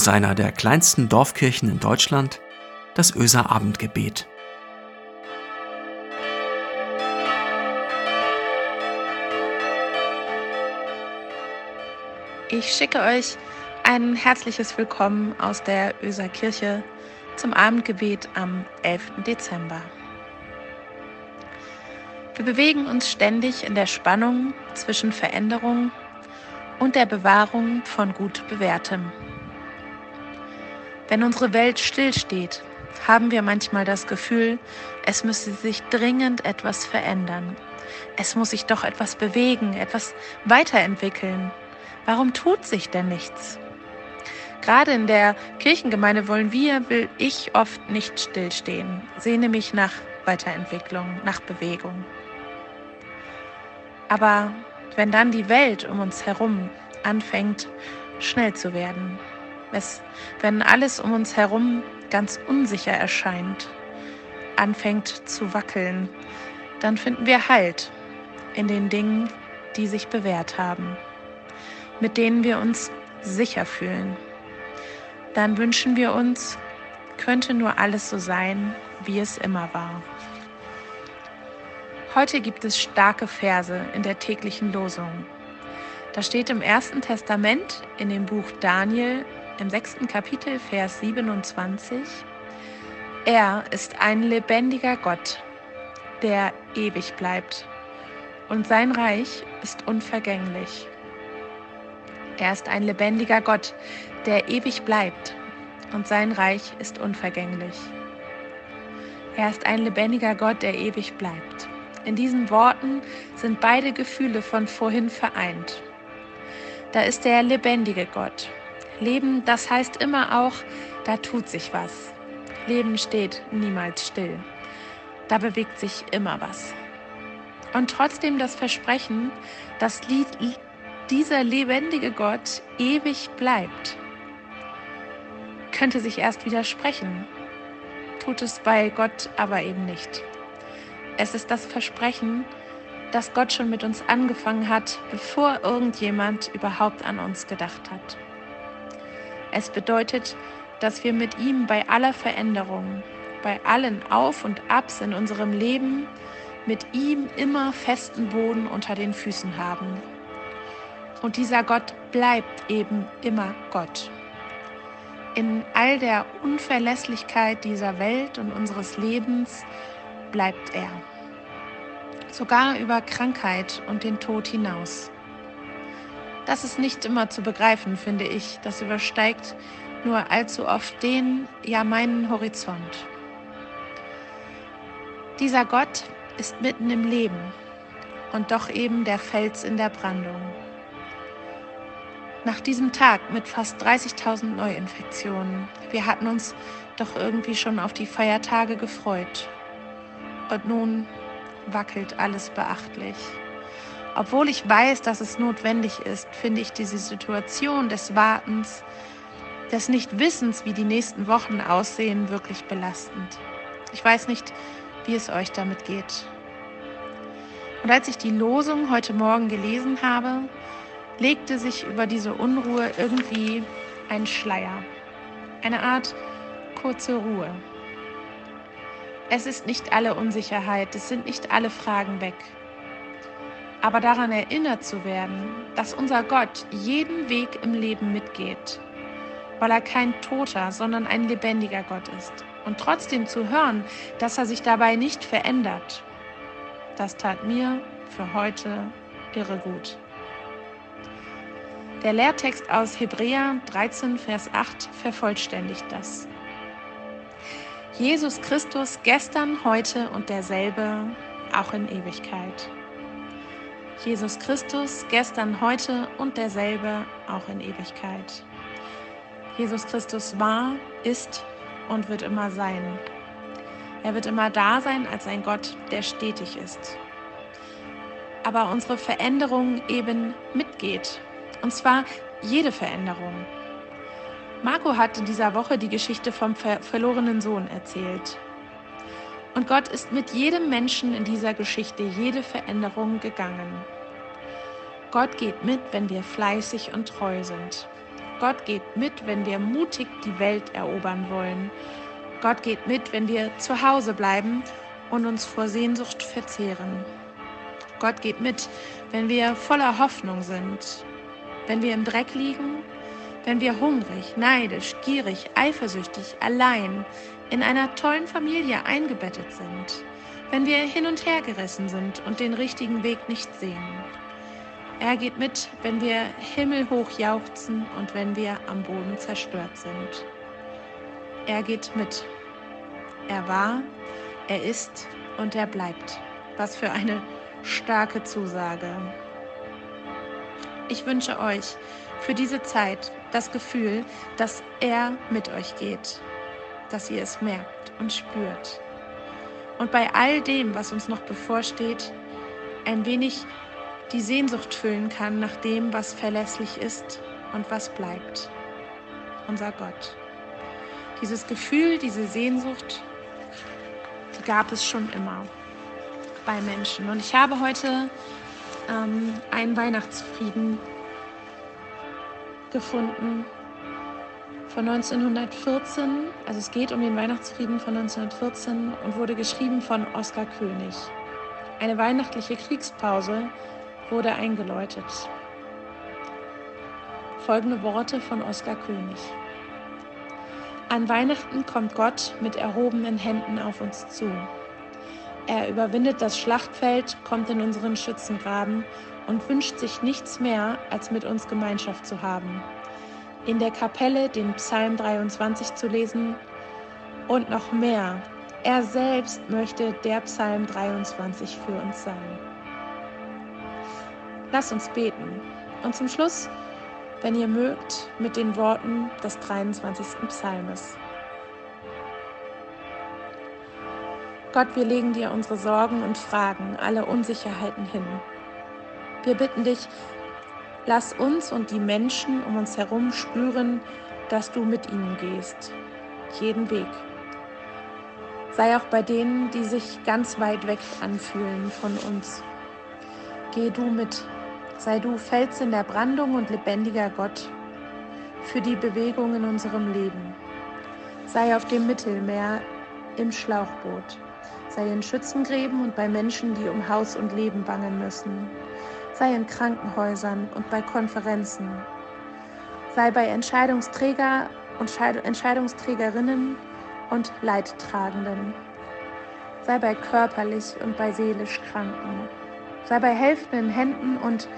aus einer der kleinsten Dorfkirchen in Deutschland, das Öser Abendgebet. Ich schicke euch ein herzliches Willkommen aus der Öser Kirche zum Abendgebet am 11. Dezember. Wir bewegen uns ständig in der Spannung zwischen Veränderung und der Bewahrung von gut bewährtem. Wenn unsere Welt stillsteht, haben wir manchmal das Gefühl, es müsse sich dringend etwas verändern. Es muss sich doch etwas bewegen, etwas weiterentwickeln. Warum tut sich denn nichts? Gerade in der Kirchengemeinde wollen wir, will ich oft nicht stillstehen, sehne mich nach Weiterentwicklung, nach Bewegung. Aber wenn dann die Welt um uns herum anfängt schnell zu werden, es, wenn alles um uns herum ganz unsicher erscheint, anfängt zu wackeln, dann finden wir Halt in den Dingen, die sich bewährt haben, mit denen wir uns sicher fühlen. Dann wünschen wir uns, könnte nur alles so sein, wie es immer war. Heute gibt es starke Verse in der täglichen Losung. Da steht im Ersten Testament in dem Buch Daniel im sechsten Kapitel, Vers 27, Er ist ein lebendiger Gott, der ewig bleibt, und sein Reich ist unvergänglich. Er ist ein lebendiger Gott, der ewig bleibt, und sein Reich ist unvergänglich. Er ist ein lebendiger Gott, der ewig bleibt. In diesen Worten sind beide Gefühle von vorhin vereint. Da ist der lebendige Gott. Leben, das heißt immer auch, da tut sich was. Leben steht niemals still. Da bewegt sich immer was. Und trotzdem das Versprechen, dass dieser lebendige Gott ewig bleibt, könnte sich erst widersprechen, tut es bei Gott aber eben nicht. Es ist das Versprechen, dass Gott schon mit uns angefangen hat, bevor irgendjemand überhaupt an uns gedacht hat. Es bedeutet, dass wir mit ihm bei aller Veränderung, bei allen Auf und Abs in unserem Leben, mit ihm immer festen Boden unter den Füßen haben. Und dieser Gott bleibt eben immer Gott. In all der Unverlässlichkeit dieser Welt und unseres Lebens bleibt er sogar über Krankheit und den Tod hinaus. Das ist nicht immer zu begreifen, finde ich. Das übersteigt nur allzu oft den, ja meinen Horizont. Dieser Gott ist mitten im Leben und doch eben der Fels in der Brandung. Nach diesem Tag mit fast 30.000 Neuinfektionen, wir hatten uns doch irgendwie schon auf die Feiertage gefreut. Und nun wackelt alles beachtlich. Obwohl ich weiß, dass es notwendig ist, finde ich diese Situation des Wartens, des Nichtwissens, wie die nächsten Wochen aussehen, wirklich belastend. Ich weiß nicht, wie es euch damit geht. Und als ich die Losung heute Morgen gelesen habe, legte sich über diese Unruhe irgendwie ein Schleier, eine Art kurze Ruhe. Es ist nicht alle Unsicherheit, es sind nicht alle Fragen weg. Aber daran erinnert zu werden, dass unser Gott jeden Weg im Leben mitgeht, weil er kein toter, sondern ein lebendiger Gott ist. Und trotzdem zu hören, dass er sich dabei nicht verändert, das tat mir für heute irre gut. Der Lehrtext aus Hebräer 13, Vers 8 vervollständigt das. Jesus Christus gestern, heute und derselbe, auch in Ewigkeit. Jesus Christus gestern, heute und derselbe, auch in Ewigkeit. Jesus Christus war, ist und wird immer sein. Er wird immer da sein als ein Gott, der stetig ist. Aber unsere Veränderung eben mitgeht. Und zwar jede Veränderung. Marco hat in dieser Woche die Geschichte vom ver verlorenen Sohn erzählt. Und Gott ist mit jedem Menschen in dieser Geschichte jede Veränderung gegangen. Gott geht mit, wenn wir fleißig und treu sind. Gott geht mit, wenn wir mutig die Welt erobern wollen. Gott geht mit, wenn wir zu Hause bleiben und uns vor Sehnsucht verzehren. Gott geht mit, wenn wir voller Hoffnung sind, wenn wir im Dreck liegen, wenn wir hungrig, neidisch, gierig, eifersüchtig, allein in einer tollen Familie eingebettet sind, wenn wir hin und her gerissen sind und den richtigen Weg nicht sehen. Er geht mit, wenn wir himmelhoch jauchzen und wenn wir am Boden zerstört sind. Er geht mit. Er war, er ist und er bleibt. Was für eine starke Zusage. Ich wünsche euch für diese Zeit das Gefühl, dass er mit euch geht, dass ihr es merkt und spürt. Und bei all dem, was uns noch bevorsteht, ein wenig die Sehnsucht füllen kann nach dem, was verlässlich ist und was bleibt. Unser Gott. Dieses Gefühl, diese Sehnsucht, die gab es schon immer bei Menschen. Und ich habe heute ähm, einen Weihnachtsfrieden gefunden von 1914. Also es geht um den Weihnachtsfrieden von 1914 und wurde geschrieben von Oskar König. Eine weihnachtliche Kriegspause wurde eingeläutet. Folgende Worte von Oskar König. An Weihnachten kommt Gott mit erhobenen Händen auf uns zu. Er überwindet das Schlachtfeld, kommt in unseren Schützengraben und wünscht sich nichts mehr, als mit uns Gemeinschaft zu haben. In der Kapelle den Psalm 23 zu lesen und noch mehr. Er selbst möchte der Psalm 23 für uns sein. Lass uns beten. Und zum Schluss, wenn ihr mögt, mit den Worten des 23. Psalmes. Gott, wir legen dir unsere Sorgen und Fragen, alle Unsicherheiten hin. Wir bitten dich, lass uns und die Menschen um uns herum spüren, dass du mit ihnen gehst, jeden Weg. Sei auch bei denen, die sich ganz weit weg anfühlen von uns. Geh du mit, sei du Fels in der Brandung und lebendiger Gott für die Bewegung in unserem Leben. Sei auf dem Mittelmeer im Schlauchboot sei in Schützengräben und bei Menschen, die um Haus und Leben bangen müssen, sei in Krankenhäusern und bei Konferenzen, sei bei Entscheidungsträger und Entscheidungsträgerinnen und Leidtragenden, sei bei körperlich und bei seelisch Kranken, sei bei helfenden Händen und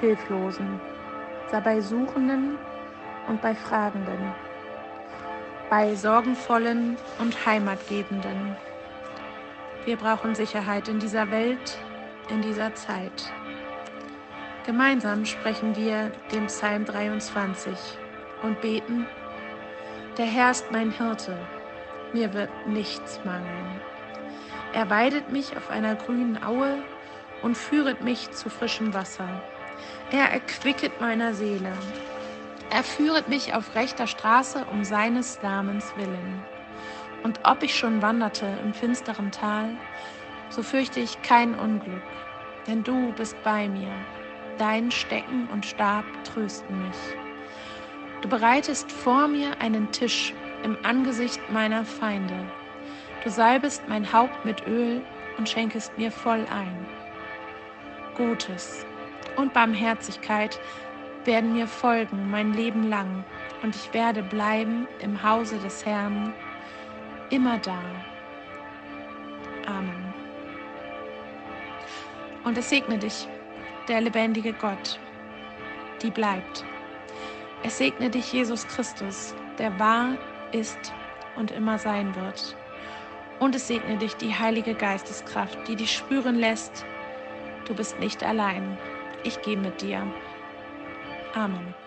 Hilflosen, sei bei Suchenden und bei Fragenden, bei Sorgenvollen und Heimatgebenden. Wir brauchen Sicherheit in dieser Welt, in dieser Zeit. Gemeinsam sprechen wir den Psalm 23 und beten, der Herr ist mein Hirte, mir wird nichts mangeln. Er weidet mich auf einer grünen Aue und führet mich zu frischem Wasser. Er erquicket meiner Seele. Er führet mich auf rechter Straße um seines Namens willen. Und ob ich schon wanderte im finsteren Tal, so fürchte ich kein Unglück, denn du bist bei mir. Dein Stecken und Stab trösten mich. Du bereitest vor mir einen Tisch im Angesicht meiner Feinde. Du salbest mein Haupt mit Öl und schenkest mir voll ein. Gutes und Barmherzigkeit werden mir folgen mein Leben lang, und ich werde bleiben im Hause des Herrn immer da. Amen. Und es segne dich, der lebendige Gott, die bleibt. Es segne dich, Jesus Christus, der wahr ist und immer sein wird. Und es segne dich, die Heilige Geisteskraft, die dich spüren lässt, du bist nicht allein. Ich gehe mit dir. Amen.